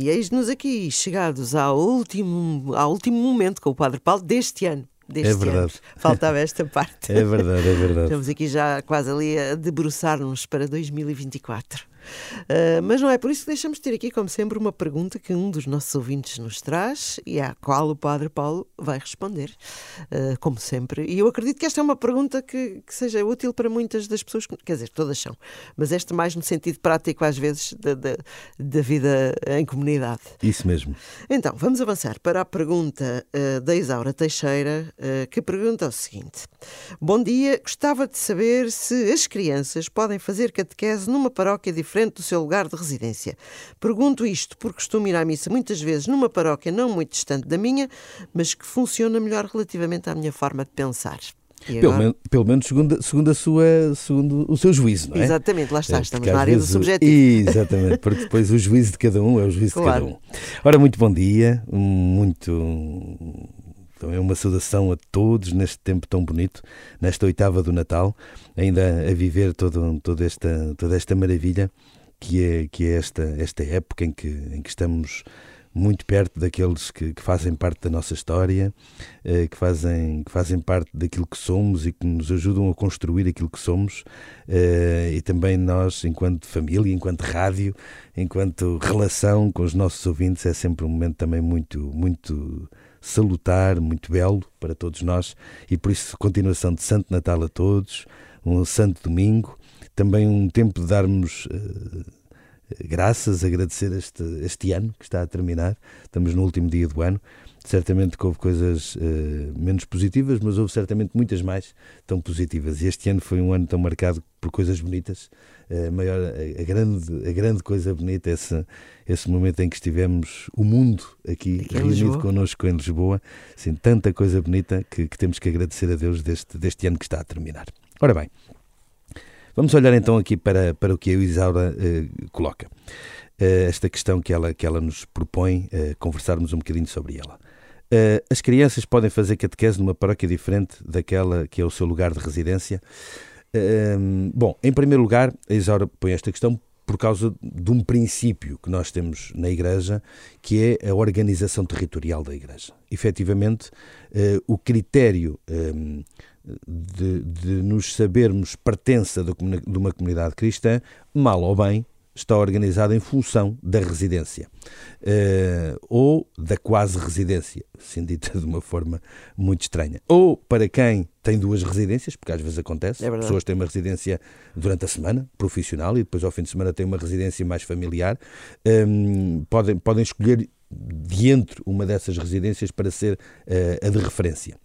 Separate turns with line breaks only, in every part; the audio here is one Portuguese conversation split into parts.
E eis-nos aqui, chegados ao último, ao último momento com o Padre Paulo deste ano. Deste
é verdade.
Ano. Faltava esta parte.
É verdade, é verdade.
Estamos aqui já quase ali a debruçar-nos para 2024. Uh, mas não é por isso que deixamos de ter aqui, como sempre, uma pergunta que um dos nossos ouvintes nos traz e à qual o Padre Paulo vai responder, uh, como sempre. E eu acredito que esta é uma pergunta que, que, seja útil para muitas das pessoas, quer dizer, todas são, mas esta mais no sentido prático, às vezes, da, da, da vida em comunidade.
Isso mesmo.
Então, vamos avançar para a pergunta uh, da Isaura Teixeira, que pergunta o seguinte: Bom dia, gostava de saber se as crianças podem fazer catequese numa paróquia diferente frente do seu lugar de residência. Pergunto isto porque costumo ir à missa muitas vezes numa paróquia não muito distante da minha, mas que funciona melhor relativamente à minha forma de pensar.
Pelo, men pelo, menos segundo, segundo, a sua, segundo o seu juízo, não é?
Exatamente, lá está, é, estamos na área vezes, do subjetivo.
Exatamente, porque depois o juízo de cada um é o juízo claro. de cada um. Ora, muito bom dia, muito também uma saudação a todos neste tempo tão bonito, nesta oitava do Natal, ainda a viver todo, toda, esta, toda esta maravilha que é, que é esta, esta época em que, em que estamos muito perto daqueles que, que fazem parte da nossa história, eh, que, fazem, que fazem parte daquilo que somos e que nos ajudam a construir aquilo que somos, eh, e também nós, enquanto família, enquanto rádio, enquanto relação com os nossos ouvintes, é sempre um momento também muito, muito salutar, muito belo para todos nós e por isso continuação de Santo Natal a todos, um Santo Domingo, também um tempo de darmos uh, graças, agradecer este, este ano que está a terminar, estamos no último dia do ano, certamente que houve coisas uh, menos positivas, mas houve certamente muitas mais tão positivas. E este ano foi um ano tão marcado por coisas bonitas. Uh, maior, a, a, grande, a grande coisa bonita, esse, esse momento em que estivemos, o mundo aqui, aqui reunido connosco em Lisboa. Assim, tanta coisa bonita que, que, temos que agradecer a Deus deste, deste ano que está a terminar. Ora bem, vamos olhar então aqui para, para o que a Isaura uh, coloca. esta questão que ela, que ela nos propõe, conversarmos um bocadinho sobre ela. Uh, as crianças podem fazer catequese numa paróquia diferente daquela que é o seu lugar de residência? Uh, bom, em primeiro lugar, a Isaura põe esta questão por causa de um princípio que nós temos na Igreja, que é a organização territorial da Igreja. Efetivamente, uh, o critério de, de, nos sabermos pertença de uma comunidade cristã, mal ou bem, está organizada em função da residência uh, ou da quase residência, assim dita de uma forma muito estranha. Ou para quem tem duas residências, porque às vezes acontece, é pessoas têm uma residência durante a semana, profissional, e depois ao fim de semana têm uma residência mais familiar, um, ehm, podem, podem escolher de entre uma dessas residências para ser uh, a de referência.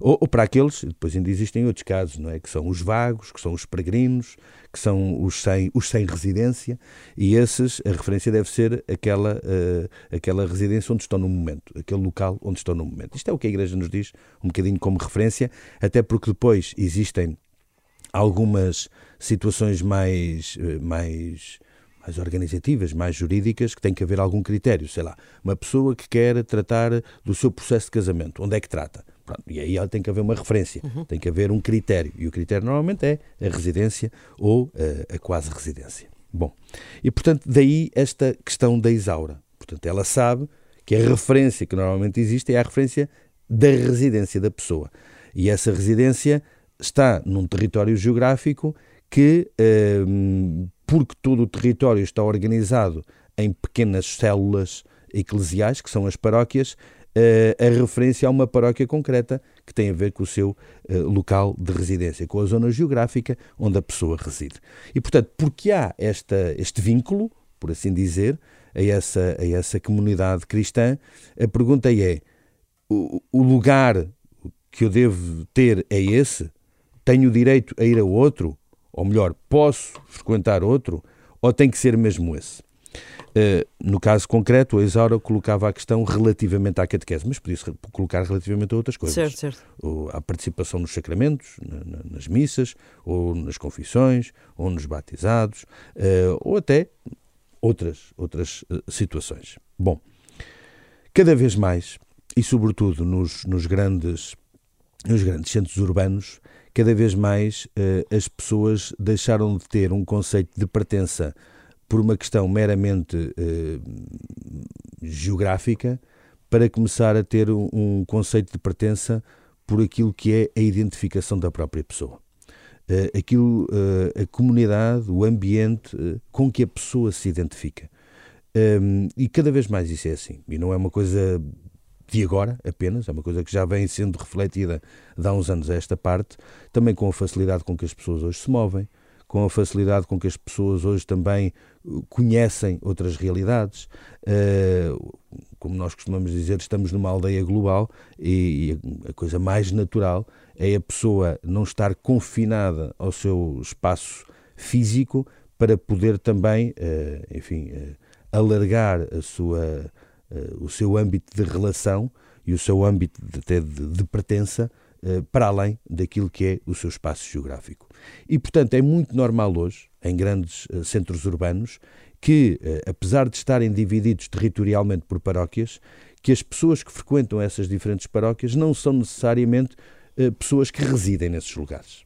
Ou, ou, para aqueles, depois ainda existem outros casos, não é? Que são os vagos, que são os peregrinos, que são os sem, os sem residência, e esses, a referência deve ser aquela, uh, aquela residência onde estão no momento, aquele local onde estão no momento. Isto é o que a Igreja nos diz, um bocadinho como referência, até porque depois existem algumas situações mais, eh, mais mais organizativas, mais jurídicas, que tem que haver algum critério. Sei lá, uma pessoa que quer tratar do seu processo de casamento, onde é que trata? Pronto, e aí tem que haver uma referência, uhum. tem que haver um critério. E o critério normalmente é a residência ou a, eh, a quase residência. Bom, e portanto, daí esta questão da Isaura. Portanto, ela sabe que a referência que normalmente existe é a referência da residência da pessoa. E essa residência está num território geográfico que, eh, porque todo o território está organizado em pequenas células eclesiais, que são as paróquias, a referência a uma paróquia concreta que tem a ver com o seu uh, local de residência, com a zona geográfica onde a pessoa reside. E, portanto, porque há esta, este vínculo, por assim dizer, a essa, a essa comunidade cristã, a pergunta é: o, o lugar que eu devo ter é esse? Tenho direito a ir a outro? Ou melhor, posso frequentar outro? Ou tem que ser mesmo esse? Uh, no caso concreto, a Isaura colocava a questão relativamente à catequese, mas podia-se colocar relativamente a outras coisas.
Certo, certo.
Ou à participação nos sacramentos, na, na, nas missas, ou nas confissões, ou nos batizados, uh, ou até outras, outras uh, situações. Bom, cada vez mais, e sobretudo nos, nos, grandes, nos grandes centros urbanos, cada vez mais as pessoas deixaram de ter um conceito de pertença por uma questão meramente eh, geográfica para começar a ter um, um, conceito de pertença por aquilo que é a identificação da própria pessoa. Uh, aquilo, uh, a comunidade, o ambiente uh, com que a pessoa se identifica. Um, e cada vez mais isso é assim. E não é uma coisa de agora apenas, é uma coisa que já vem sendo refletida de há uns anos a esta parte, também com a facilidade com que as pessoas hoje se movem, com a facilidade com que as pessoas hoje também uh, conhecem outras realidades. Uh, como nós costumamos dizer, estamos numa aldeia global e a coisa mais natural é a pessoa não estar confinada ao seu espaço físico para poder também, uh, enfim, alargar a sua, o seu âmbito de relação e o seu âmbito de, de, de, de pertença para além daquilo que é o seu espaço geográfico. E, portanto, é muito normal hoje, em grandes uh, centros urbanos, que, uh, apesar de estarem divididos territorialmente por paróquias, que as pessoas que frequentam essas diferentes paróquias não são necessariamente uh, pessoas que residem nesses lugares.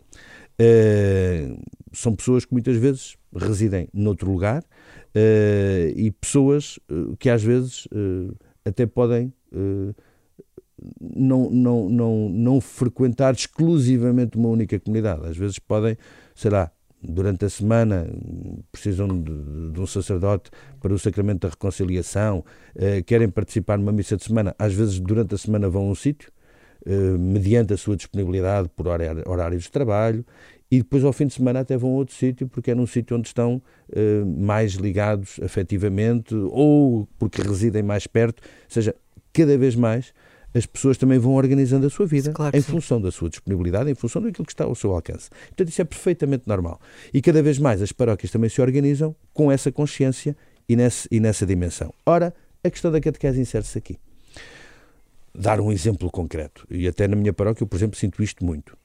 são pessoas que muitas vezes residem noutro lugar e pessoas que às vezes até podem não, não, não, não frequentar exclusivamente uma única comunidade. Às vezes podem, sei lá, durante a semana precisam de, de um sacerdote para o sacramento da reconciliação, eh, querem participar numa missa de semana, às vezes durante a semana vão a um sítio, eh, mediante a sua disponibilidade por horário, horários de trabalho, e depois ao fim de semana até vão a outro sítio, porque é num sítio onde estão eh, mais ligados afetivamente ou porque residem mais perto, ou seja, cada vez mais as pessoas também vão organizando a sua vida claro em sim. função da sua disponibilidade, em função daquilo que está ao seu alcance. Portanto, isso é perfeitamente normal. E cada vez mais as paróquias também se organizam com essa consciência e, nesse, e nessa dimensão. Ora, a questão da catequese insere-se aqui. Dar um exemplo concreto, e até na minha paróquia eu, por exemplo, sinto isto muito.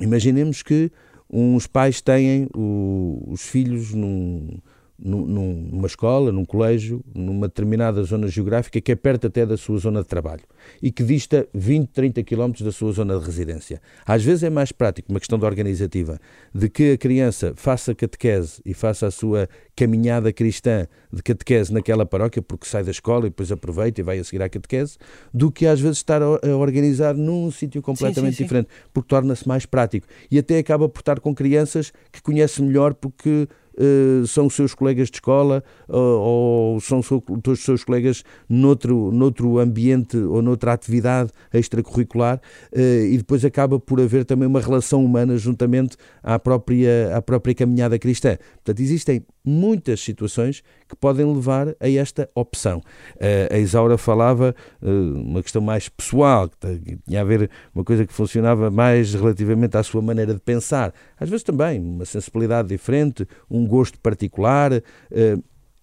Imaginemos que uns pais têm o, os filhos num, numa escola, num colégio, numa determinada zona geográfica que é perto até da sua zona de trabalho e que dista 20, 30 quilómetros da sua zona de residência. Às vezes é mais prático, uma questão de organizativa, de que a criança faça catequese e faça a sua caminhada cristã de catequese naquela paróquia, porque sai da escola e depois aproveita e vai a seguir à catequese, do que às vezes estar a organizar num sítio completamente sim, sim, sim. diferente, porque torna-se mais prático. E até acaba por estar com crianças que conhece melhor porque são os seus colegas de escola uh, ou são os seus colegas noutro, noutro ambiente ou noutra atividade extracurricular uh, e depois acaba por haver também uma relação humana juntamente à própria, à própria caminhada cristã. Portanto, existem muitas situações que podem levar a esta opção. a Isaura falava uma questão mais pessoal, que tinha a ver uma coisa que funcionava mais relativamente à sua maneira de pensar. Às vezes também uma sensibilidade diferente, um gosto particular,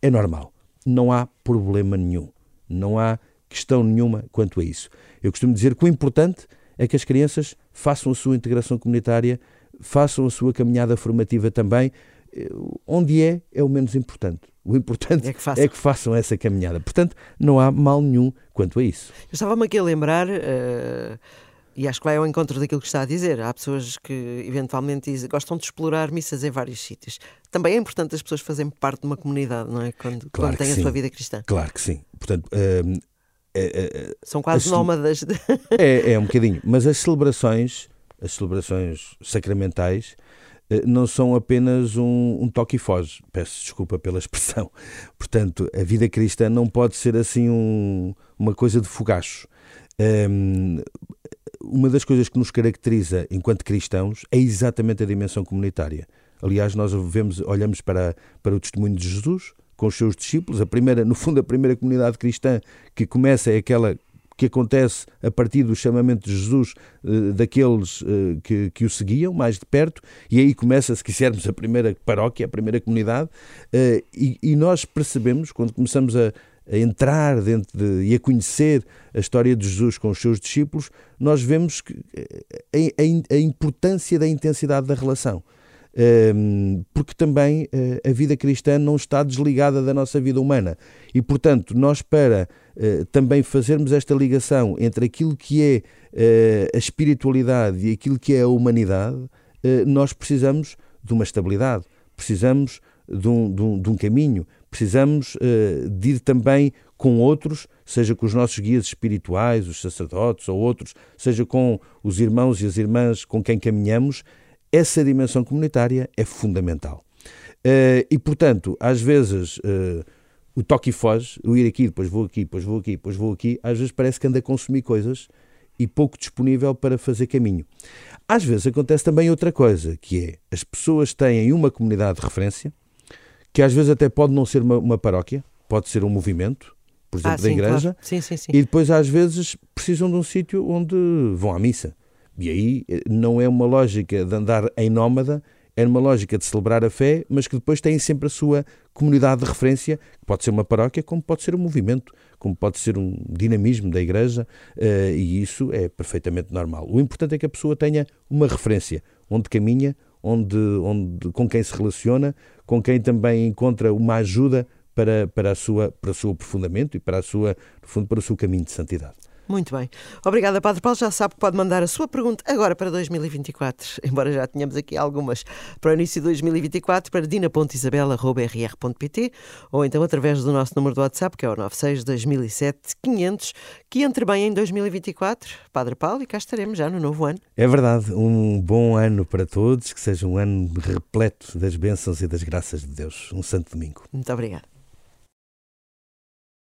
é normal. Não há problema nenhum. Não há questão nenhuma quanto a isso. Eu costumo dizer que o importante é que as crianças façam a sua integração comunitária, façam a sua caminhada formativa também, onde é, é o menos importante. O importante é que, façam. é que façam essa caminhada. Portanto, não há mal nenhum quanto a isso.
Eu estava-me aqui a lembrar, uh, e acho que vai ao encontro daquilo que está a dizer. Há pessoas que eventualmente gostam de explorar missas em vários sítios. Também é importante as pessoas fazerem parte de uma comunidade, não é? Quando, claro quando têm a sua vida cristã.
Claro que sim. Portanto, uh,
é, São quase nómadas. De...
É, é um bocadinho. Mas as celebrações, as celebrações sacramentais, eh, não são apenas um, um, toque e foge. Peço desculpa pela expressão. Portanto, a vida cristã não pode ser assim um, uma coisa de fogacho. Um, ehm, uma das coisas que nos caracteriza enquanto cristãos é exatamente a dimensão comunitária. Aliás, nós vemos, olhamos para, para o testemunho de Jesus com os seus discípulos. A primeira, no fundo, a primeira comunidade cristã que começa é aquela que acontece a partir do chamamento de Jesus uh, daqueles uh, que, que o seguiam mais de perto, e aí começa, se quisermos, a primeira paróquia, a primeira comunidade, uh, e, e, nós percebemos, quando começamos a, a entrar dentro de, e a conhecer a história de Jesus com os seus discípulos, nós vemos que, a, a, a importância da intensidade da relação porque também eh, a vida cristã não está desligada da nossa vida humana. E, portanto, nós, para eh, também fazermos esta ligação entre aquilo que é eh, a espiritualidade e aquilo que é a humanidade, nós precisamos de uma estabilidade, precisamos de um, de um, de um caminho, precisamos de ir também com outros, seja com os nossos guias espirituais, os sacerdotes ou outros, seja com os irmãos e as irmãs com quem caminhamos, essa dimensão comunitária é fundamental. Uh, e, portanto, às vezes uh, o toque e foge, o ir aqui, depois vou aqui, depois vou aqui, depois vou aqui, às vezes parece que anda a consumir coisas e pouco disponível para fazer caminho. Às vezes acontece também outra coisa, que é as pessoas têm uma comunidade de referência, que às vezes até pode não ser uma, uma paróquia, pode ser um movimento, por exemplo, ah, da igreja,
claro. sim, sim, sim.
e depois às vezes precisam de um sítio onde vão à missa. E aí eh, não é uma lógica de andar em nómada, é uma lógica de celebrar a fé, mas que depois têm sempre a sua comunidade de referência, que pode ser uma paróquia, como pode ser um movimento, como pode ser um dinamismo da igreja, uh, e isso é perfeitamente normal. O importante é que a pessoa tenha uma referência, onde caminha, onde, onde, com quem se relaciona, com quem também encontra uma ajuda para, para, a sua, para o seu aprofundamento e para, a sua, no fundo, para o seu caminho de santidade.
Muito bem. Obrigada, Padre Paulo. Já sabe que pode mandar a sua pergunta agora para 2024, embora já tenhamos aqui algumas para o início de 2024, para dina.isabela.rr.pt ou então através do nosso número do WhatsApp, que é o 96 2007 500, que entre bem em 2024. Padre Paulo, e cá estaremos já no novo ano.
É verdade. Um bom ano para todos, que seja um ano repleto das bênçãos e das graças de Deus. Um santo domingo.
Muito obrigada.